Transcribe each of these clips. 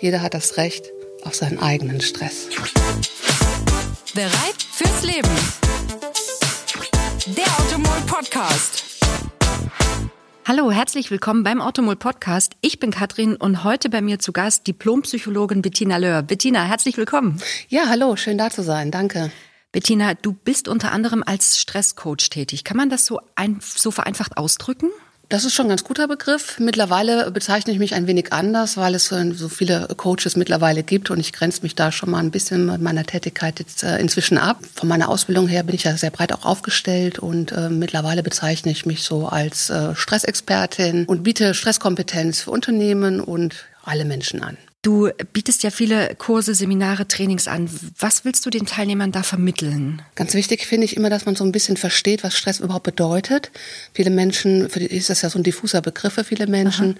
Jeder hat das Recht auf seinen eigenen Stress. Bereit fürs Leben. Der Automol Podcast. Hallo, herzlich willkommen beim Automol Podcast. Ich bin Katrin und heute bei mir zu Gast Diplompsychologin Bettina Löhr. Bettina, herzlich willkommen. Ja, hallo, schön da zu sein. Danke. Bettina, du bist unter anderem als Stresscoach tätig. Kann man das so, ein, so vereinfacht ausdrücken? Das ist schon ein ganz guter Begriff. Mittlerweile bezeichne ich mich ein wenig anders, weil es so viele Coaches mittlerweile gibt und ich grenze mich da schon mal ein bisschen mit meiner Tätigkeit jetzt äh, inzwischen ab. Von meiner Ausbildung her bin ich ja sehr breit auch aufgestellt und äh, mittlerweile bezeichne ich mich so als äh, Stressexpertin und biete Stresskompetenz für Unternehmen und alle Menschen an. Du bietest ja viele Kurse, Seminare, Trainings an. Was willst du den Teilnehmern da vermitteln? Ganz wichtig finde ich immer, dass man so ein bisschen versteht, was Stress überhaupt bedeutet. Viele Menschen, für die ist das ja so ein diffuser Begriff für viele Menschen.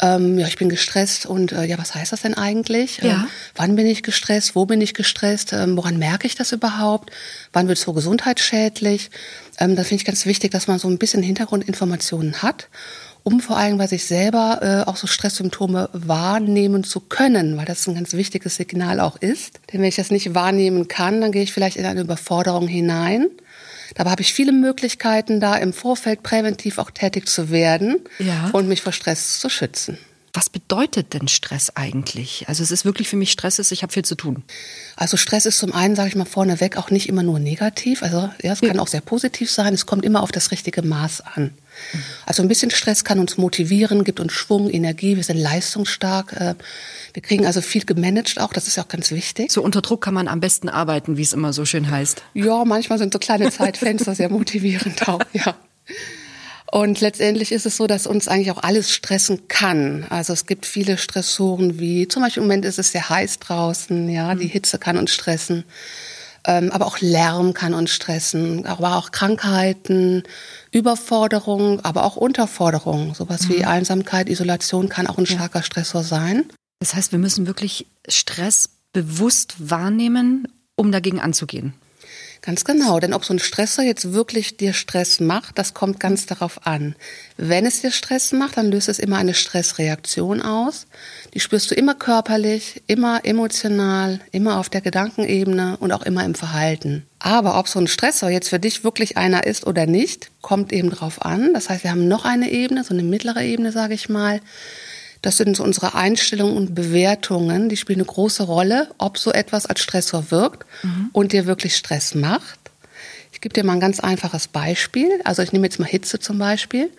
Ähm, ja, ich bin gestresst und äh, ja, was heißt das denn eigentlich? Ja. Ähm, wann bin ich gestresst? Wo bin ich gestresst? Ähm, woran merke ich das überhaupt? Wann wird es so gesundheitsschädlich? Ähm, da finde ich ganz wichtig, dass man so ein bisschen Hintergrundinformationen hat um vor allem bei sich selber äh, auch so Stresssymptome wahrnehmen zu können, weil das ein ganz wichtiges Signal auch ist. Denn wenn ich das nicht wahrnehmen kann, dann gehe ich vielleicht in eine Überforderung hinein. Dabei habe ich viele Möglichkeiten, da im Vorfeld präventiv auch tätig zu werden Ja. und mich vor Stress zu schützen. Was bedeutet denn Stress eigentlich? Also es ist wirklich für mich Stress ist, ich habe viel zu tun. Also Stress ist zum einen, sage ich mal vorneweg, auch nicht immer nur negativ. Also ja, es kann auch sehr positiv sein. Es kommt immer auf das richtige Maß an. Also ein bisschen Stress kann uns motivieren, gibt uns Schwung, Energie. Wir sind leistungsstark. äh, Wir kriegen also viel gemanagt auch. Das ist ja auch ganz wichtig. So unter Druck kann man am besten arbeiten, wie es immer so schön heißt. Ja, manchmal sind so kleine Zeitfenster sehr motivierend auch, ja. Und letztendlich ist es so, dass uns eigentlich auch alles stressen kann. Also es gibt viele Stressoren, wie zum Beispiel im Moment ist es sehr heiß draußen, ja, die Hitze kann uns stressen. Ähm, aber auch Lärm kann uns stressen, aber auch Krankheiten, Überforderung, aber auch Unterforderung. Sowas wie Einsamkeit, Isolation kann auch ein starker Stressor sein. Das heißt, wir müssen wirklich Stress bewusst wahrnehmen, um dagegen anzugehen. Ganz genau, denn ob so ein Stressor jetzt wirklich dir Stress macht, das kommt ganz darauf an. Wenn es dir Stress macht, dann löst es immer eine Stressreaktion aus. Die spürst du immer körperlich, immer emotional, immer auf der Gedankenebene und auch immer im Verhalten. Aber ob so ein Stressor jetzt für dich wirklich einer ist oder nicht, kommt eben drauf an. Das heißt, wir haben noch eine Ebene, so eine mittlere Ebene, sage ich mal. Das sind so unsere Einstellungen und Bewertungen, die spielen eine große Rolle, ob so etwas als Stressor wirkt und dir wirklich Stress macht. Ich gebe dir mal ein ganz einfaches Beispiel. Also ich nehme jetzt mal Hitze zum Beispiel.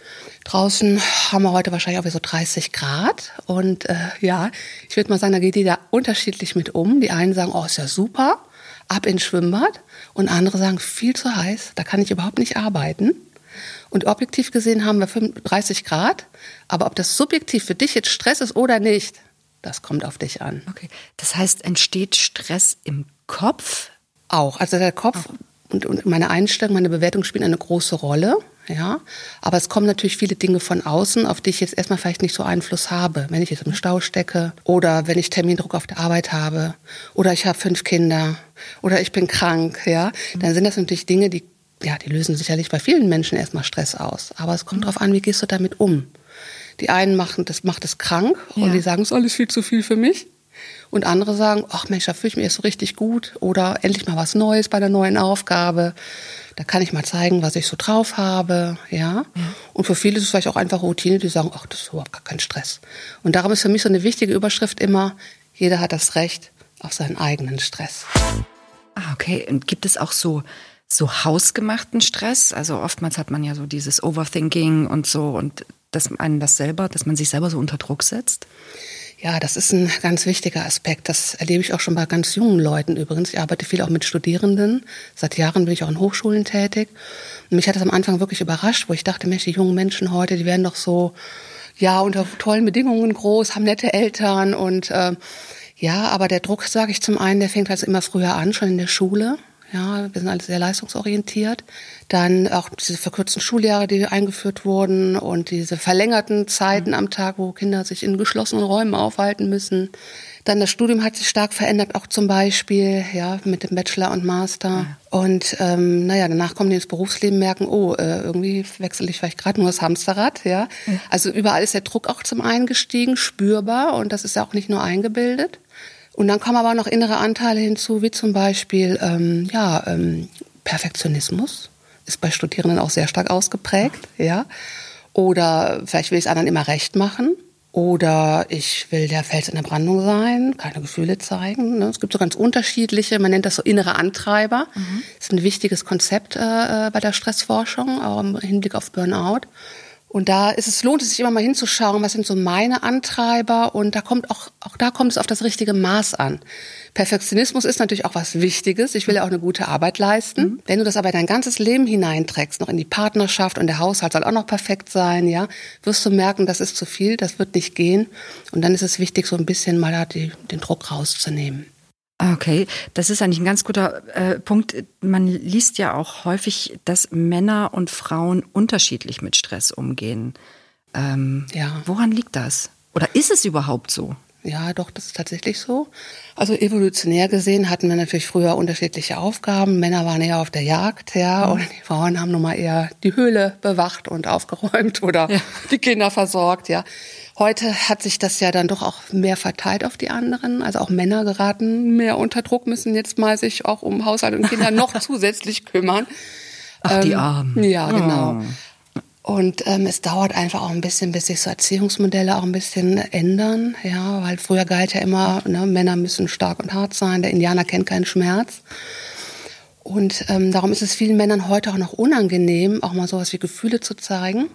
Draußen haben wir heute wahrscheinlich auch wieder so 30 Grad. Und äh, ja, ich würde mal sagen, da geht jeder unterschiedlich mit um. Die einen sagen, oh, ist ja super, ab ins Schwimmbad. Und andere sagen, viel zu heiß, da kann ich überhaupt nicht arbeiten. Und objektiv gesehen haben wir 35 Grad. Aber ob das subjektiv für dich jetzt Stress ist oder nicht, das kommt auf dich an. Okay. Das heißt, entsteht Stress im Kopf? Auch. Also der Kopf und, und meine Einstellung, meine Bewertung spielen eine große Rolle. Ja, aber es kommen natürlich viele Dinge von außen, auf die ich jetzt erstmal vielleicht nicht so Einfluss habe. Wenn ich jetzt im Stau stecke oder wenn ich Termindruck auf der Arbeit habe oder ich habe fünf Kinder oder ich bin krank, ja, dann sind das natürlich Dinge, die, ja, die lösen sicherlich bei vielen Menschen erstmal Stress aus. Aber es kommt darauf an, wie gehst du damit um? Die einen machen das, macht es krank Ja. und die sagen, es ist alles viel zu viel für mich. Und andere sagen, ach Mensch, da fühle ich mich erst so richtig gut oder endlich mal was Neues bei der neuen Aufgabe. Da kann ich mal zeigen, was ich so drauf habe, ja. Und für viele ist es vielleicht auch einfach Routine, die sagen, ach, das ist überhaupt gar kein Stress. Und darum ist für mich so eine wichtige Überschrift immer, jeder hat das Recht auf seinen eigenen Stress. Ah, okay. Und gibt es auch so, so hausgemachten Stress? Also oftmals hat man ja so dieses Overthinking und so und dass einen das selber, dass man sich selber so unter Druck setzt. Ja, das ist ein ganz wichtiger Aspekt. Das erlebe ich auch schon bei ganz jungen Leuten übrigens. Ich arbeite viel auch mit Studierenden. Seit Jahren bin ich auch in Hochschulen tätig. Und mich hat das am Anfang wirklich überrascht, wo ich dachte, Mensch, die jungen Menschen heute, die werden doch so, ja, unter tollen Bedingungen groß, haben nette Eltern und äh, ja, aber der Druck, sage ich zum einen, der fängt also immer früher an, schon in der Schule. Ja, wir sind alle sehr leistungsorientiert. Dann auch diese verkürzten Schuljahre, die eingeführt wurden und diese verlängerten Zeiten am Tag, wo Kinder sich in geschlossenen Räumen aufhalten müssen. Dann das Studium hat sich stark verändert, auch zum Beispiel, ja, mit dem Bachelor und Master. Ja. Und ähm, naja, danach kommen die ins Berufsleben, merken, oh, äh, irgendwie wechsle ich vielleicht gerade nur das Hamsterrad, ja? ja. Also überall ist der Druck auch zum einen gestiegen, spürbar und das ist ja auch nicht nur eingebildet. Und dann kommen aber auch noch innere Anteile hinzu, wie zum Beispiel ähm, ja, ähm, Perfektionismus ist bei Studierenden auch sehr stark ausgeprägt, ja. Oder vielleicht will ich es anderen immer recht machen. Oder ich will der Fels in der Brandung sein, keine Gefühle zeigen. Ne? Es gibt so ganz unterschiedliche, man nennt das so innere Antreiber. Mhm. Das ist ein wichtiges Konzept äh, bei der Stressforschung, auch im Hinblick auf Burnout. Und da ist es, lohnt es sich immer mal hinzuschauen, was sind so meine Antreiber und da kommt auch, auch da kommt es auf das richtige Maß an. Perfektionismus ist natürlich auch was Wichtiges. Ich will ja auch eine gute Arbeit leisten. Mhm. Wenn du das aber dein ganzes Leben hineinträgst, noch in die Partnerschaft und der Haushalt soll auch noch perfekt sein, ja, wirst du merken, das ist zu viel, das wird nicht gehen. Und dann ist es wichtig, so ein bisschen mal da den Druck rauszunehmen. Okay, das ist eigentlich ein ganz guter äh, Punkt. Man liest ja auch häufig, dass Männer und Frauen unterschiedlich mit Stress umgehen. Ähm, ja. Woran liegt das? Oder ist es überhaupt so? Ja, doch, das ist tatsächlich so. Also evolutionär gesehen hatten wir natürlich früher unterschiedliche Aufgaben. Männer waren eher auf der Jagd, ja, mhm. und die Frauen haben nun mal eher die Höhle bewacht und aufgeräumt oder ja. die Kinder versorgt, ja. Heute hat sich das ja dann doch auch mehr verteilt auf die anderen. Also auch Männer geraten mehr unter Druck, müssen jetzt mal sich auch um Haushalt und Kinder noch zusätzlich kümmern. Ach, die ähm, Armen. Ja, genau. Oh. Und ähm, es dauert einfach auch ein bisschen, bis sich so Erziehungsmodelle auch ein bisschen ändern. Ja, weil früher galt ja immer, ne, Männer müssen stark und hart sein, der Indianer kennt keinen Schmerz. Und ähm, darum ist es vielen Männern heute auch noch unangenehm, auch mal sowas wie Gefühle zu zeigen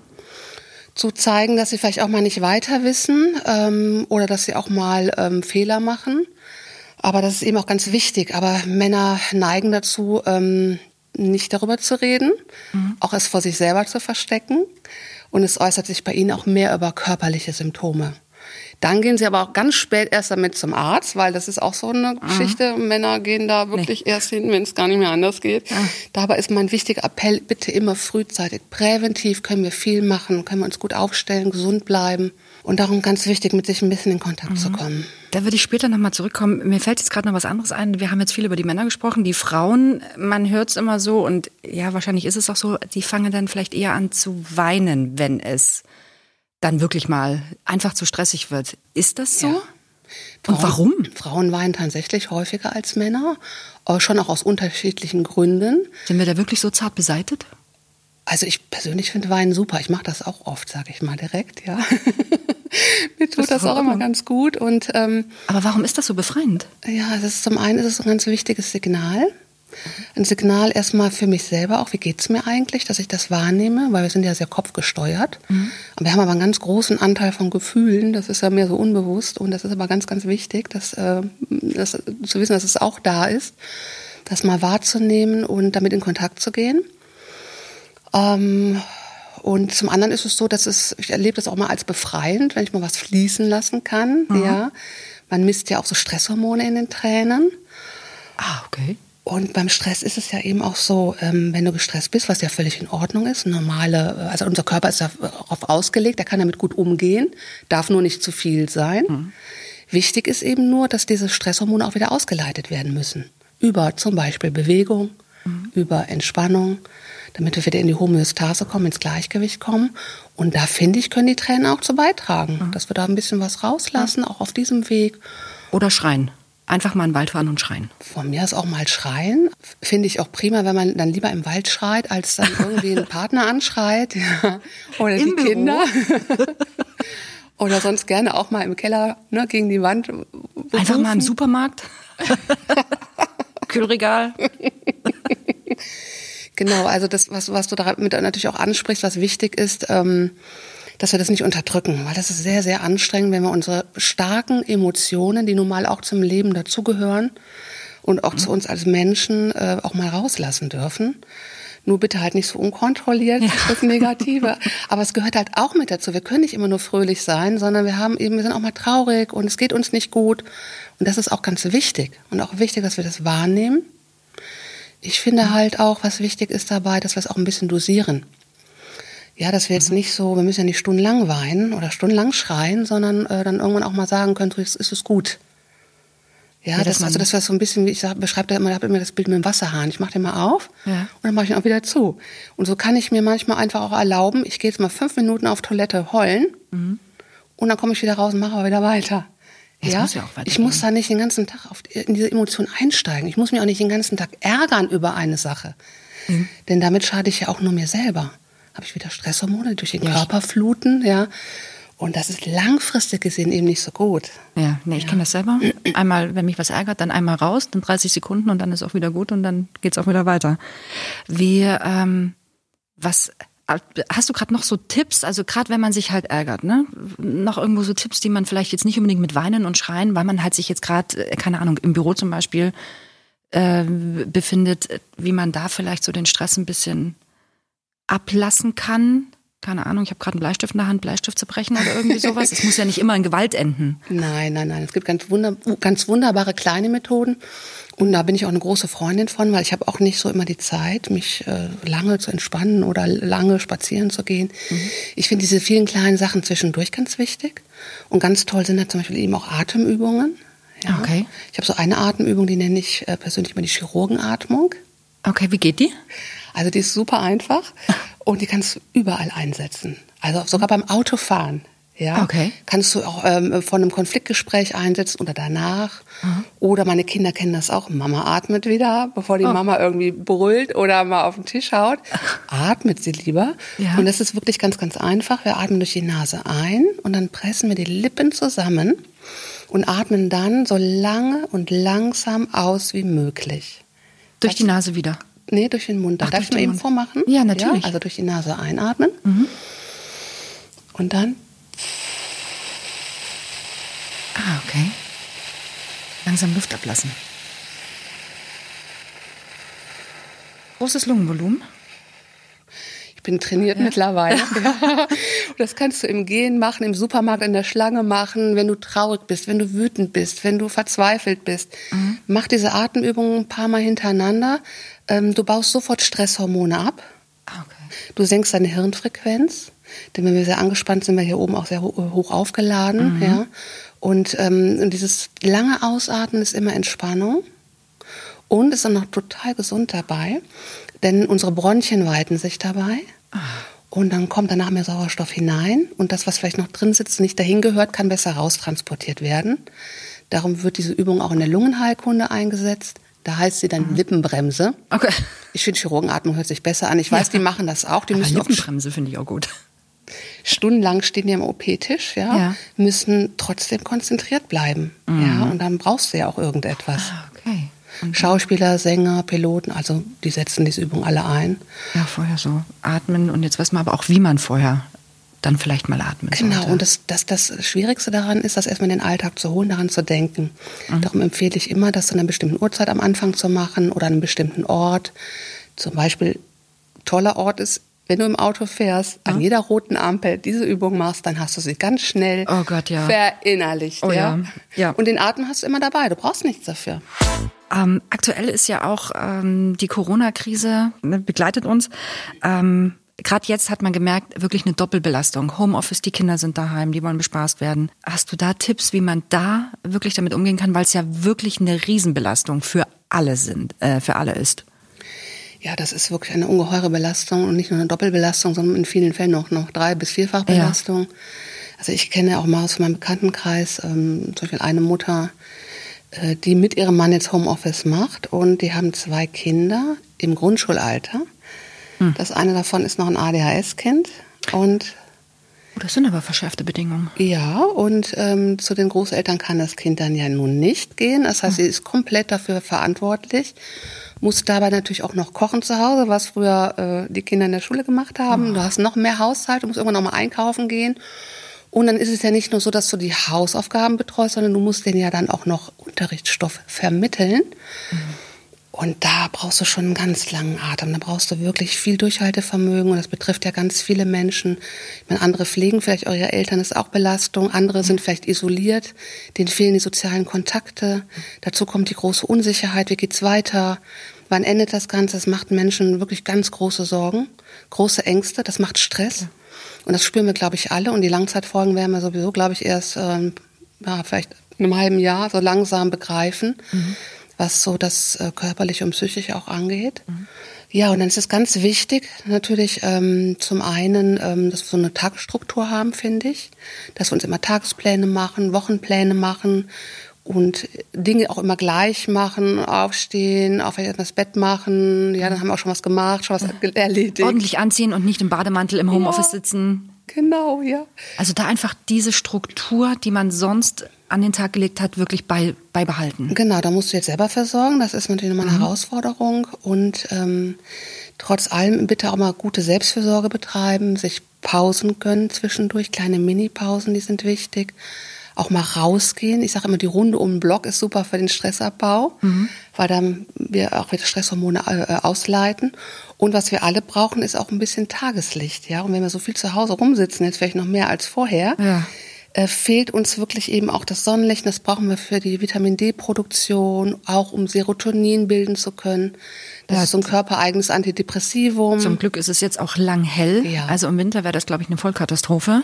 zu zeigen, dass sie vielleicht auch mal nicht weiter wissen ähm, oder dass sie auch mal ähm, Fehler machen. Aber das ist eben auch ganz wichtig. Aber Männer neigen dazu, ähm, nicht darüber zu reden, mhm. auch es vor sich selber zu verstecken. Und es äußert sich bei ihnen auch mehr über körperliche Symptome. Dann gehen sie aber auch ganz spät erst damit zum Arzt, weil das ist auch so eine mhm. Geschichte. Männer gehen da wirklich nee. erst hin, wenn es gar nicht mehr anders geht. Ja. Dabei ist mein wichtiger Appell, bitte immer frühzeitig. Präventiv können wir viel machen, können wir uns gut aufstellen, gesund bleiben. Und darum ganz wichtig, mit sich ein bisschen in Kontakt mhm. zu kommen. Da würde ich später nochmal zurückkommen. Mir fällt jetzt gerade noch was anderes ein. Wir haben jetzt viel über die Männer gesprochen. Die Frauen, man hört es immer so und ja, wahrscheinlich ist es auch so, die fangen dann vielleicht eher an zu weinen, wenn es dann wirklich mal einfach zu stressig wird. Ist das so? Ja. Frauen, Und warum? Frauen weinen tatsächlich häufiger als Männer, aber schon auch aus unterschiedlichen Gründen. Sind wir da wirklich so zart beseitet? Also ich persönlich finde Weinen super. Ich mache das auch oft, sage ich mal direkt, ja. Mir tut das, das auch immer ganz gut. Und, ähm, Aber warum ist das so befreiend? Ja, das ist zum einen ist es ein ganz wichtiges Signal. Ein Signal erstmal für mich selber auch, wie geht es mir eigentlich, dass ich das wahrnehme, weil wir sind ja sehr kopfgesteuert. Mhm. wir haben aber einen ganz großen Anteil von Gefühlen, das ist ja mehr so unbewusst und das ist aber ganz, ganz wichtig, dass, äh, zu wissen, dass es auch da ist, das mal wahrzunehmen und damit in Kontakt zu gehen. Ähm, und zum anderen ist es so, dass es, ich erlebe das auch mal als befreiend, wenn ich mal was fließen lassen kann. Mhm. Ja, man misst ja auch so Stresshormone in den Tränen. Ah, okay. Und beim Stress ist es ja eben auch so, ähm, wenn du gestresst bist, was ja völlig in Ordnung ist, normale, also unser Körper ist darauf ausgelegt, er kann damit gut umgehen, darf nur nicht zu viel sein. Mhm. Wichtig ist eben nur, dass diese Stresshormone auch wieder ausgeleitet werden müssen. Über zum Beispiel Bewegung, mhm. über Entspannung, damit wir wieder in die Homöostase kommen, ins Gleichgewicht kommen. Und da finde ich, können die Tränen auch zu beitragen, mhm. dass wir da ein bisschen was rauslassen, auch auf diesem Weg. Oder schreien. Einfach mal in den Wald fahren und schreien. Von mir ist auch mal schreien. Finde ich auch prima, wenn man dann lieber im Wald schreit, als dann irgendwie einen Partner anschreit. Ja. Oder Im die Büro. Kinder. Oder sonst gerne auch mal im Keller ne, gegen die Wand. Berufen. Einfach mal im Supermarkt. Kühlregal. genau, also das, was, was du damit natürlich auch ansprichst, was wichtig ist, ähm, dass wir das nicht unterdrücken, weil das ist sehr, sehr anstrengend, wenn wir unsere starken Emotionen, die nun mal auch zum Leben dazugehören und auch mhm. zu uns als Menschen äh, auch mal rauslassen dürfen. Nur bitte halt nicht so unkontrolliert, ja. das Negative. Aber es gehört halt auch mit dazu. Wir können nicht immer nur fröhlich sein, sondern wir haben eben, wir sind auch mal traurig und es geht uns nicht gut. Und das ist auch ganz wichtig. Und auch wichtig, dass wir das wahrnehmen. Ich finde halt auch, was wichtig ist dabei, dass wir es auch ein bisschen dosieren. Ja, dass wir jetzt mhm. nicht so, wir müssen ja nicht stundenlang weinen oder stundenlang schreien, sondern äh, dann irgendwann auch mal sagen können, jetzt ist es gut. Ja, Ja, das, man- also das war so ein bisschen, wie ich beschreibe da immer, ich habe immer das Bild mit dem Wasserhahn. Ich mache den mal auf Ja. und dann mache ich ihn auch wieder zu. Und so kann ich mir manchmal einfach auch erlauben, ich gehe jetzt mal fünf Minuten auf Toilette heulen und dann komme ich wieder raus und mache aber wieder weiter. Es Ja, muss ja auch ich muss da nicht den ganzen Tag auf, in diese Emotion einsteigen. Ich muss mich auch nicht den ganzen Tag ärgern über eine Sache. Mhm. Denn damit schade ich ja auch nur mir selber. Habe ich wieder Stresshormone durch den Ja. Körper fluten, ja. Und das ist langfristig gesehen eben nicht so gut. Ja, nee, ich kenne das selber. Einmal, wenn mich was ärgert, dann einmal raus, dann 30 Sekunden und dann ist auch wieder gut und dann geht's auch wieder weiter. Wie, ähm, was, hast du gerade noch so Tipps, also gerade wenn man sich halt ärgert, ne? Noch irgendwo so Tipps, die man vielleicht jetzt nicht unbedingt mit Weinen und Schreien, weil man halt sich jetzt gerade, äh, keine Ahnung, im Büro zum Beispiel äh, befindet, äh, wie man da vielleicht so den Stress ein bisschen ablassen kann? Keine Ahnung, ich habe gerade einen Bleistift in der Hand, Bleistift zu brechen oder irgendwie sowas. Es muss ja nicht immer in Gewalt enden. Nein, nein, nein. Es gibt ganz, wunder, ganz wunderbare kleine Methoden. Und da bin ich auch eine große Freundin von, weil ich habe auch nicht so immer die Zeit, mich äh, lange zu entspannen oder lange spazieren zu gehen. Ich finde diese vielen kleinen Sachen zwischendurch ganz wichtig. Und ganz toll sind da zum Beispiel eben auch Atemübungen. Ja. Okay. Ich habe so eine Atemübung, die nenne ich äh, persönlich immer die Chirurgenatmung. Okay, wie geht die? Also die ist super einfach und die kannst du überall einsetzen. Also sogar beim Autofahren. Ja, Okay. kannst du auch ähm, von einem Konfliktgespräch einsetzen oder danach. Oder meine Kinder kennen das auch. Mama atmet wieder, bevor die Mama irgendwie brüllt oder mal auf den Tisch haut. Atmet sie lieber. Ja. Und das ist wirklich ganz, ganz einfach. Wir atmen durch die Nase ein und dann pressen wir die Lippen zusammen und atmen dann so lange und langsam aus wie möglich. Durch die Nase wieder. Nee, durch den Mund. Ach, Darf ich mal eben Mund. vormachen? Ja, natürlich. Mhm. also durch die Nase einatmen. Und dann Ah, okay. Langsam Luft ablassen. Großes Lungenvolumen. Ich bin trainiert mittlerweile. Ja. Das kannst du im Gehen machen, im Supermarkt in der Schlange machen, wenn du traurig bist, wenn du wütend bist, wenn du verzweifelt bist. Mach diese Atemübungen ein paar Mal hintereinander. Ähm, Du baust sofort Stresshormone ab. Ah, okay. Du senkst deine Hirnfrequenz, denn wenn wir sehr angespannt sind, sind wir hier oben auch sehr ho hoch aufgeladen. Ja. Und, ähm, und dieses lange Ausatmen ist immer Entspannung. Und ist dann noch total gesund dabei, denn unsere Bronchien weiten sich dabei. Und dann kommt danach mehr Sauerstoff hinein. Und das, was vielleicht noch drin sitzt, nicht dahin gehört, kann besser raustransportiert werden. Darum wird diese Übung auch in der Lungenheilkunde eingesetzt. Da heißt sie dann Lippenbremse. Okay. Ich finde, Chirurgenatmung hört sich besser an. Ich weiß, Ja. die machen das auch. Die Aber müssen auch Lippenbremse finde ich auch gut. stundenlang stehen die am OP-Tisch, ja, Ja. müssen trotzdem konzentriert bleiben. Ja, und dann brauchst du ja auch irgendetwas. Ah, Und Schauspieler, Sänger, Piloten, also die setzen diese Übung alle ein. ja, vorher so atmen und jetzt weiß man aber auch, wie man vorher dann vielleicht mal atmen Genau, sollte. und das, das, das Schwierigste daran ist, das erstmal in den Alltag zu holen, daran zu denken. Darum empfehle ich immer, das zu einer bestimmten Uhrzeit am Anfang zu machen oder an einem bestimmten Ort. Zum Beispiel, toller Ort ist, wenn du im Auto fährst, an jeder roten Ampel diese Übung machst, dann hast du sie ganz schnell Oh Gott, ja. verinnerlicht. Oh ja. ja, ja. Und den Atem hast du immer dabei, du brauchst nichts dafür. Ähm, aktuell ist ja auch ähm, die Corona-Krise ne, begleitet uns. Ähm, Gerade jetzt hat man gemerkt, wirklich eine Doppelbelastung. Homeoffice, die Kinder sind daheim, die wollen bespaßt werden. Hast du da Tipps, wie man da wirklich damit umgehen kann, weil es ja wirklich eine Riesenbelastung für alle sind, äh, für alle ist? Ja, das ist wirklich eine ungeheure Belastung und nicht nur eine Doppelbelastung, sondern in vielen Fällen auch noch drei- bis vierfachbelastung. Also ich kenne auch mal aus meinem Bekanntenkreis ähm, zum Beispiel eine Mutter, die mit ihrem Mann jetzt Homeoffice macht und die haben zwei Kinder im Grundschulalter. Das eine davon ist noch ein ADHS-Kind und Oh, das sind aber verschärfte Bedingungen. ja, und ähm, zu den Großeltern kann das Kind dann ja nun nicht gehen. Das heißt, sie ist komplett dafür verantwortlich, muss dabei natürlich auch noch kochen zu Hause, was früher äh, die Kinder in der Schule gemacht haben. Du hast noch mehr Haushalt, du musst irgendwann noch mal einkaufen gehen. Und dann ist es ja nicht nur so, dass du die Hausaufgaben betreust, sondern du musst denen ja dann auch noch Unterrichtsstoff vermitteln. Und da brauchst du schon einen ganz langen Atem. Da brauchst du wirklich viel Durchhaltevermögen. Und das betrifft ja ganz viele Menschen. Ich meine, andere pflegen vielleicht eure Eltern, das ist auch Belastung. Andere sind vielleicht isoliert. Denen fehlen die sozialen Kontakte. Dazu kommt die große Unsicherheit. Wie geht's weiter? Wann endet das Ganze? Das macht Menschen wirklich ganz große Sorgen, große Ängste. Das macht Stress. Und das spüren wir, glaube ich, alle. Und die Langzeitfolgen werden wir sowieso, glaube ich, erst, ähm, ja, vielleicht einem halben Jahr so langsam begreifen, was so das äh, körperliche und psychische auch angeht. Ja, und dann ist es ganz wichtig, natürlich ähm, zum einen, ähm, dass wir so eine Tagesstruktur haben, finde ich, dass wir uns immer Tagespläne machen, Wochenpläne machen und Dinge auch immer gleich machen, aufstehen, auf das Bett machen. Ja, dann haben wir auch schon was gemacht, schon was erledigt. Ordentlich anziehen und nicht im Bademantel im Homeoffice Ja. sitzen. Genau, ja. Also da einfach diese Struktur, die man sonst an den Tag gelegt hat, wirklich bei, beibehalten. Genau, da musst du jetzt selber versorgen. Das ist natürlich nochmal eine Herausforderung. Und ähm, trotz allem bitte auch mal gute Selbstfürsorge betreiben, sich Pausen gönnen zwischendurch, kleine Mini-Pausen, die sind wichtig. Auch mal rausgehen. Ich sage immer, die Runde um den Block ist super für den Stressabbau, weil dann wir auch wieder Stresshormone äh, ausleiten. Und was wir alle brauchen, ist auch ein bisschen Tageslicht. Ja, und wenn wir so viel zu Hause rumsitzen, jetzt vielleicht noch mehr als vorher, Ja. äh, fehlt uns wirklich eben auch das Sonnenlicht. Das brauchen wir für die Vitamin D-Produktion, auch um Serotonin bilden zu können. Das Ja, ist so ein körpereigenes Antidepressivum. Zum Glück ist es jetzt auch lang hell. Ja. Also im Winter wäre das, glaube ich, eine Vollkatastrophe.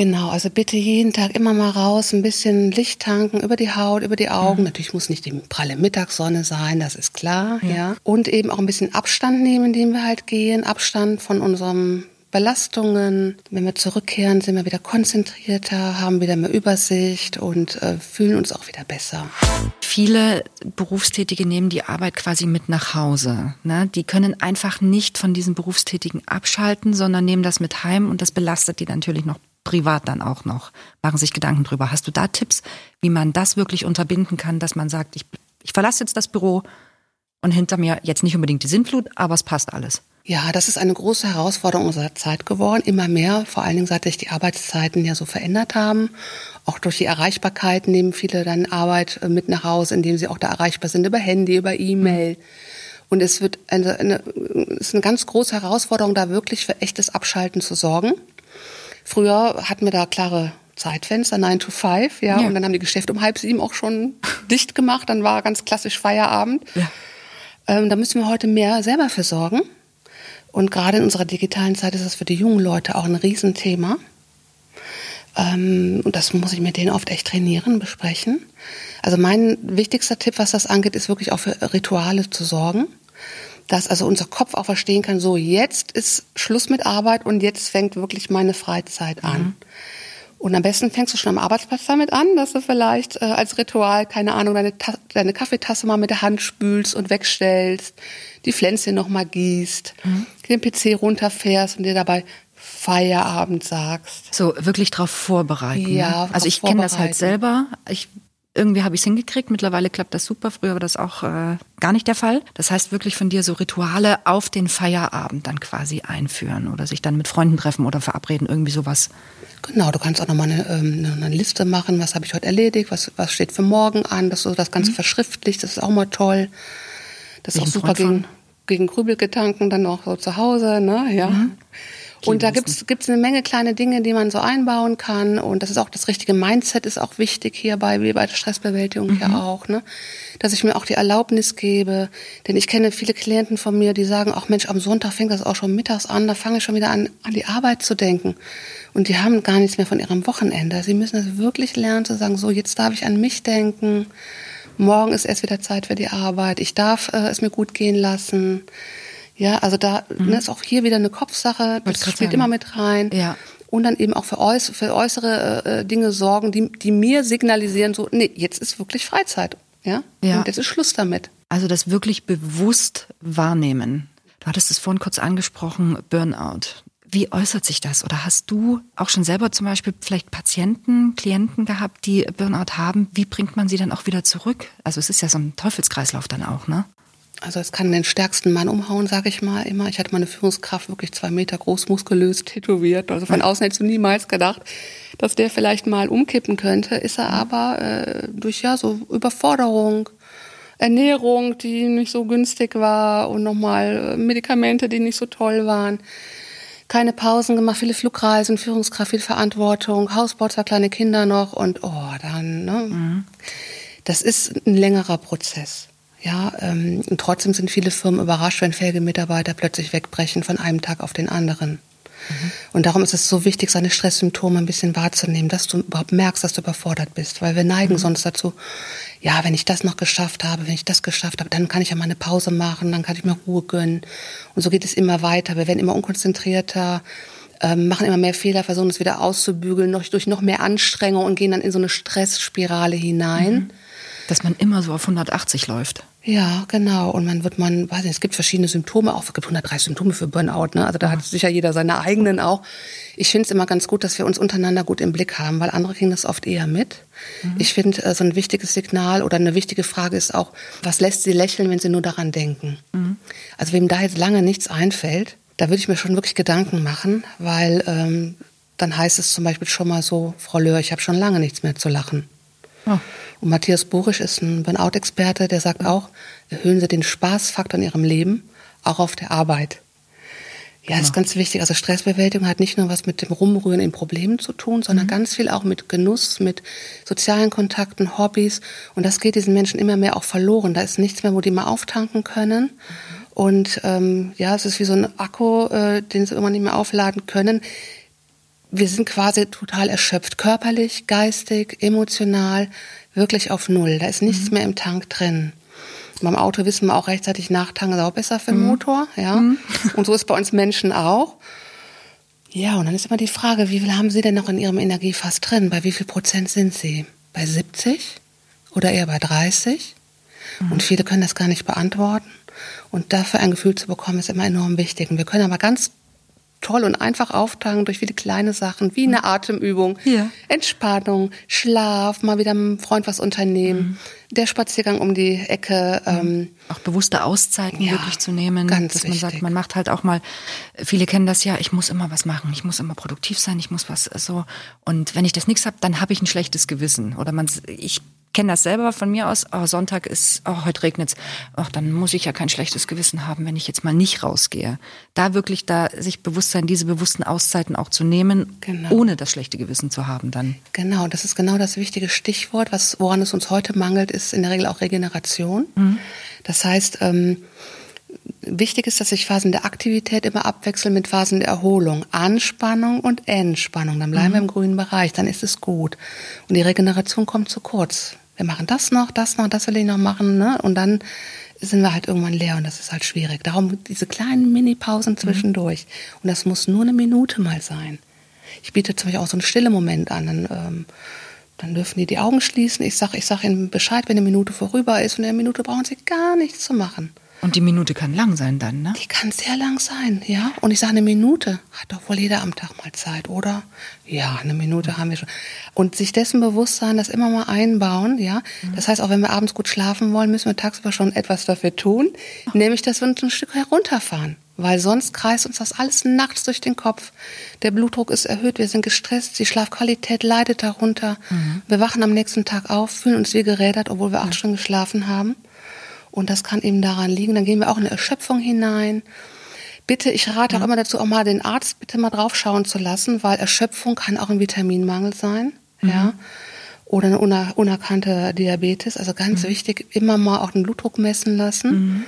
Genau, also bitte jeden Tag immer mal raus, ein bisschen Licht tanken über die Haut, über die Mhm. Augen. Natürlich muss nicht die pralle Mittagssonne sein, das ist klar, ja. Und eben auch ein bisschen Abstand nehmen, indem wir halt gehen, Abstand von unseren Belastungen. Wenn wir zurückkehren, sind wir wieder konzentrierter, haben wieder mehr Übersicht und äh, fühlen uns auch wieder besser. Viele Berufstätige nehmen die Arbeit quasi mit nach Hause. Ne? Die können einfach nicht von diesen Berufstätigen abschalten, sondern nehmen das mit heim und das belastet die natürlich noch privat dann auch noch. Machen sich Gedanken drüber. Hast du da Tipps, wie man das wirklich unterbinden kann, dass man sagt, ich, ich verlasse jetzt das Büro und hinter mir jetzt nicht unbedingt die Sintflut, aber es passt alles. Ja, das ist eine große Herausforderung unserer Zeit geworden. Immer mehr, vor allen Dingen seit sich die Arbeitszeiten ja so verändert haben. Auch durch die Erreichbarkeit nehmen viele dann Arbeit äh, mit nach Hause, indem sie auch da erreichbar sind über Handy, über E-Mail. Und es wird eine, eine, es ist eine ganz große Herausforderung, da wirklich für echtes Abschalten zu sorgen. Früher hatten wir da klare Zeitfenster, 9 to 5, ja, Ja. und dann haben die Geschäfte um halb sieben auch schon dicht gemacht, dann war ganz klassisch Feierabend. Ja. Ähm, da müssen wir heute mehr selber für sorgen. Und gerade in unserer digitalen Zeit ist das für die jungen Leute auch ein Riesenthema. Ähm, und das muss ich mit denen oft echt trainieren, besprechen. Also mein wichtigster Tipp, was das angeht, ist wirklich auch für Rituale zu sorgen. Dass also unser Kopf auch verstehen kann, so jetzt ist Schluss mit Arbeit und jetzt fängt wirklich meine Freizeit an. Und am besten fängst du schon am Arbeitsplatz damit an, dass du vielleicht äh, als Ritual, keine Ahnung, deine, Ta deine Kaffeetasse mal mit der Hand spülst und wegstellst, die Pflänzchen noch mal gießt, den PC runterfährst und dir dabei Feierabend sagst. So wirklich darauf vorbereiten. Ja, ne? drauf Also ich kenne das halt selber. Ich, irgendwie habe ich es hingekriegt. Mittlerweile klappt das super. Früher war das auch äh, gar nicht der Fall. Das heißt wirklich von dir so Rituale auf den Feierabend dann quasi einführen oder sich dann mit Freunden treffen oder verabreden, irgendwie sowas. Genau, du kannst auch noch mal eine, ähm, eine eine Liste machen, was habe ich heute erledigt, was, was steht für morgen an, dass du das Ganze verschriftlicht, das ist auch mal toll. Das ist auch super gegen, gegen Grübelgedanken, dann auch so zu Hause, ne, ja. Und da gibt's gibt's eine Menge kleine Dinge, die man so einbauen kann. Und das ist auch das richtige Mindset ist auch wichtig hierbei, wie bei der Stressbewältigung ja auch, ne? Dass ich mir auch die Erlaubnis gebe. Denn ich kenne viele Klienten von mir, die sagen, ach Mensch, am Sonntag fängt das auch schon mittags an, da fange ich schon wieder an, an die Arbeit zu denken. Und die haben gar nichts mehr von ihrem Wochenende. Sie müssen es wirklich lernen zu sagen, so, jetzt darf ich an mich denken. Morgen ist erst wieder Zeit für die Arbeit. Ich darf äh, es mir gut gehen lassen. Ja, also da ne, ist auch hier wieder eine Kopfsache. Das spielt sagen. immer mit rein. Ja. Und dann eben auch für, äuß für äußere äh, Dinge sorgen, die, die mir signalisieren, so, nee, jetzt ist wirklich Freizeit. Ja? Ja. Und jetzt ist Schluss damit. Also das wirklich bewusst wahrnehmen. Du hattest es vorhin kurz angesprochen, Burnout. Wie äußert sich das? Oder hast du auch schon selber zum Beispiel vielleicht Patienten, Klienten gehabt, die Burnout haben? Wie bringt man sie dann auch wieder zurück? Also es ist ja so ein Teufelskreislauf dann auch, ne? Also es kann den stärksten Mann umhauen, sage ich mal immer. Ich hatte meine Führungskraft wirklich zwei Meter groß, muskulös, tätowiert. Also von außen hättest du niemals gedacht, dass der vielleicht mal umkippen könnte. Ist er aber äh, durch ja so Überforderung, Ernährung, die nicht so günstig war und nochmal äh, Medikamente, die nicht so toll waren. Keine Pausen gemacht, viele Flugreisen, Führungskraft, viel Verantwortung, Hausbau, zwei kleine Kinder noch und oh, dann, ne? Das ist ein längerer Prozess. Ja, ähm, und trotzdem sind viele Firmen überrascht, wenn fähige Mitarbeiter plötzlich wegbrechen von einem Tag auf den anderen. Und darum ist es so wichtig, seine Stresssymptome ein bisschen wahrzunehmen, dass du überhaupt merkst, dass du überfordert bist. Weil wir neigen sonst dazu, ja, wenn ich das noch geschafft habe, wenn ich das geschafft habe, dann kann ich ja mal eine Pause machen, dann kann ich mir Ruhe gönnen. Und so geht es immer weiter. Wir werden immer unkonzentrierter, ähm, machen immer mehr Fehler, versuchen es wieder auszubügeln, noch, durch noch mehr Anstrengung und gehen dann in so eine Stressspirale hinein. Dass man immer so auf 180 läuft. Ja, genau. Und man wird man, weiß nicht, es gibt verschiedene Symptome auch. Es gibt 130 Symptome für Burnout, ne? Also da hat sicher jeder seine eigenen auch. Ich finde es immer ganz gut, dass wir uns untereinander gut im Blick haben, weil andere kriegen das oft eher mit. Ich finde, äh, so ein wichtiges Signal oder eine wichtige Frage ist auch, was lässt sie lächeln, wenn sie nur daran denken? Also wem da jetzt lange nichts einfällt, da würde ich mir schon wirklich Gedanken machen, weil ähm, dann heißt es zum Beispiel schon mal so, Frau Löhr, ich habe schon lange nichts mehr zu lachen. Oh. Und Matthias Burisch ist ein Burnout-Experte, der sagt auch, erhöhen Sie den Spaßfaktor in Ihrem Leben, auch auf der Arbeit. Ja, ist ganz wichtig. Also Stressbewältigung hat nicht nur was mit dem Rumrühren in Problemen zu tun, sondern ganz viel auch mit Genuss, mit sozialen Kontakten, Hobbys. Und das geht diesen Menschen immer mehr auch verloren. Da ist nichts mehr, wo die mal auftanken können. Und ähm, ja, es ist wie so ein Akku, äh, den sie irgendwann nicht mehr aufladen können. Wir sind quasi total erschöpft, körperlich, geistig, emotional, wirklich auf Null. Da ist nichts mehr im Tank drin. Beim Auto wissen wir auch rechtzeitig nachtanken, ist auch besser für den Motor, ja. Und so ist bei uns Menschen auch. Ja, und dann ist immer die Frage, wie viel haben Sie denn noch in Ihrem Energiefass drin? Bei wie viel Prozent sind Sie? Bei 70 oder eher bei 30? Und viele können das gar nicht beantworten. Und dafür ein Gefühl zu bekommen, ist immer enorm wichtig. Und wir können aber ganz toll und einfach auftanken durch viele kleine Sachen, wie eine Atemübung, Ja. Entspannung, Schlaf, mal wieder mit einem Freund was unternehmen, der Spaziergang um die Ecke. Ähm, Auch bewusste Auszeiten Ja, wirklich zu nehmen. ganz dass man sagt, wichtig. man macht halt auch mal, viele kennen das ja, ich muss immer was machen, ich muss immer produktiv sein, ich muss was so. Und wenn ich das nichts habe, dann habe ich ein schlechtes Gewissen. Oder man, ich kenne das selber von mir aus, oh, Sonntag ist, oh, heute regnet's, ach, dann muss ich ja kein schlechtes Gewissen haben, wenn ich jetzt mal nicht rausgehe. Da wirklich da sich bewusst sein, diese bewussten Auszeiten auch zu nehmen, Genau. ohne das schlechte Gewissen zu haben dann. Genau, das ist genau das wichtige Stichwort. Was, woran es uns heute mangelt, ist in der Regel auch Regeneration. Das heißt, ähm, wichtig ist, dass sich Phasen der Aktivität immer abwechseln mit Phasen der Erholung. Anspannung und Entspannung. Dann bleiben wir im grünen Bereich, dann ist es gut. Und die Regeneration kommt zu kurz. Wir machen das noch, das noch, das will ich noch machen, ne? Und dann sind wir halt irgendwann leer und das ist halt schwierig. Darum diese kleinen Mini-Pausen zwischendurch. Und das muss nur eine Minute mal sein. Ich biete zum Beispiel auch so einen stille Moment an. Dann, ähm, dann dürfen die die Augen schließen. Ich sage ich sag ihnen Bescheid, wenn eine Minute vorüber ist. Und in der Minute brauchen sie gar nichts zu machen. Und die Minute kann lang sein dann, ne? Die kann sehr lang sein, ja. Und ich sage, eine Minute hat doch wohl jeder am Tag mal Zeit, oder? Ja, eine Minute haben wir schon. Und sich dessen bewusst sein, das immer mal einbauen, ja. Das heißt, auch wenn wir abends gut schlafen wollen, müssen wir tagsüber schon etwas dafür tun, nämlich, dass wir uns ein Stück herunterfahren. Weil sonst kreist uns das alles nachts durch den Kopf. Der Blutdruck ist erhöht, wir sind gestresst, die Schlafqualität leidet darunter. Wir wachen am nächsten Tag auf, fühlen uns wie gerädert, obwohl wir acht Stunden geschlafen haben. Und das kann eben daran liegen. Dann gehen wir auch in eine Erschöpfung hinein. Bitte, ich rate auch immer dazu, auch mal den Arzt bitte mal draufschauen zu lassen, weil Erschöpfung kann auch ein Vitaminmangel sein, ja. Oder eine uner unerkannte Diabetes. Also ganz wichtig, immer mal auch den Blutdruck messen lassen.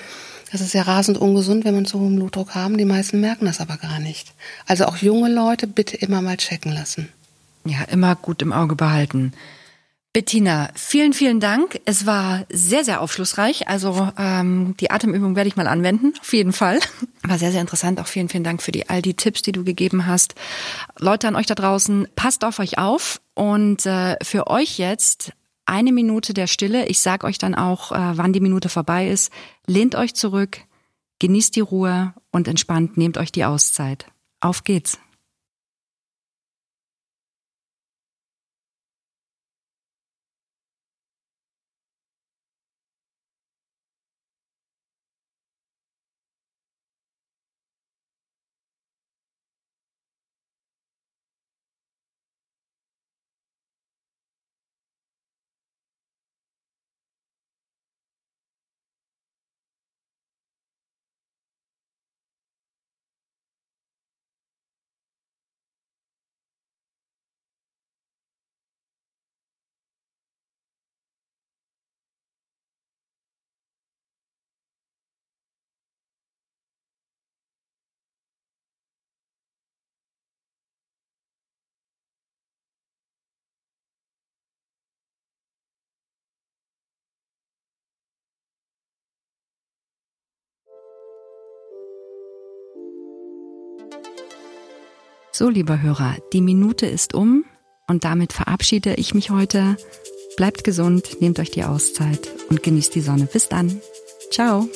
Das ist ja rasend ungesund, wenn man so hohen Blutdruck haben. Die meisten merken das aber gar nicht. Also auch junge Leute bitte immer mal checken lassen. Ja, immer gut im Auge behalten. Bettina, vielen, vielen Dank. Es war sehr, sehr aufschlussreich. Also ähm, die Atemübung werde ich mal anwenden, auf jeden Fall. War sehr, sehr interessant. Auch vielen, vielen Dank für die, all die Tipps, die du gegeben hast. Leute an euch da draußen, passt auf euch auf. Und äh, für euch jetzt eine Minute der Stille. Ich sag euch dann auch, äh, wann die Minute vorbei ist. Lehnt euch zurück, genießt die Ruhe und entspannt nehmt euch die Auszeit. Auf geht's. So, lieber Hörer, die Minute ist um und damit verabschiede ich mich heute. Bleibt gesund, nehmt euch die Auszeit und genießt die Sonne. Bis dann. Ciao.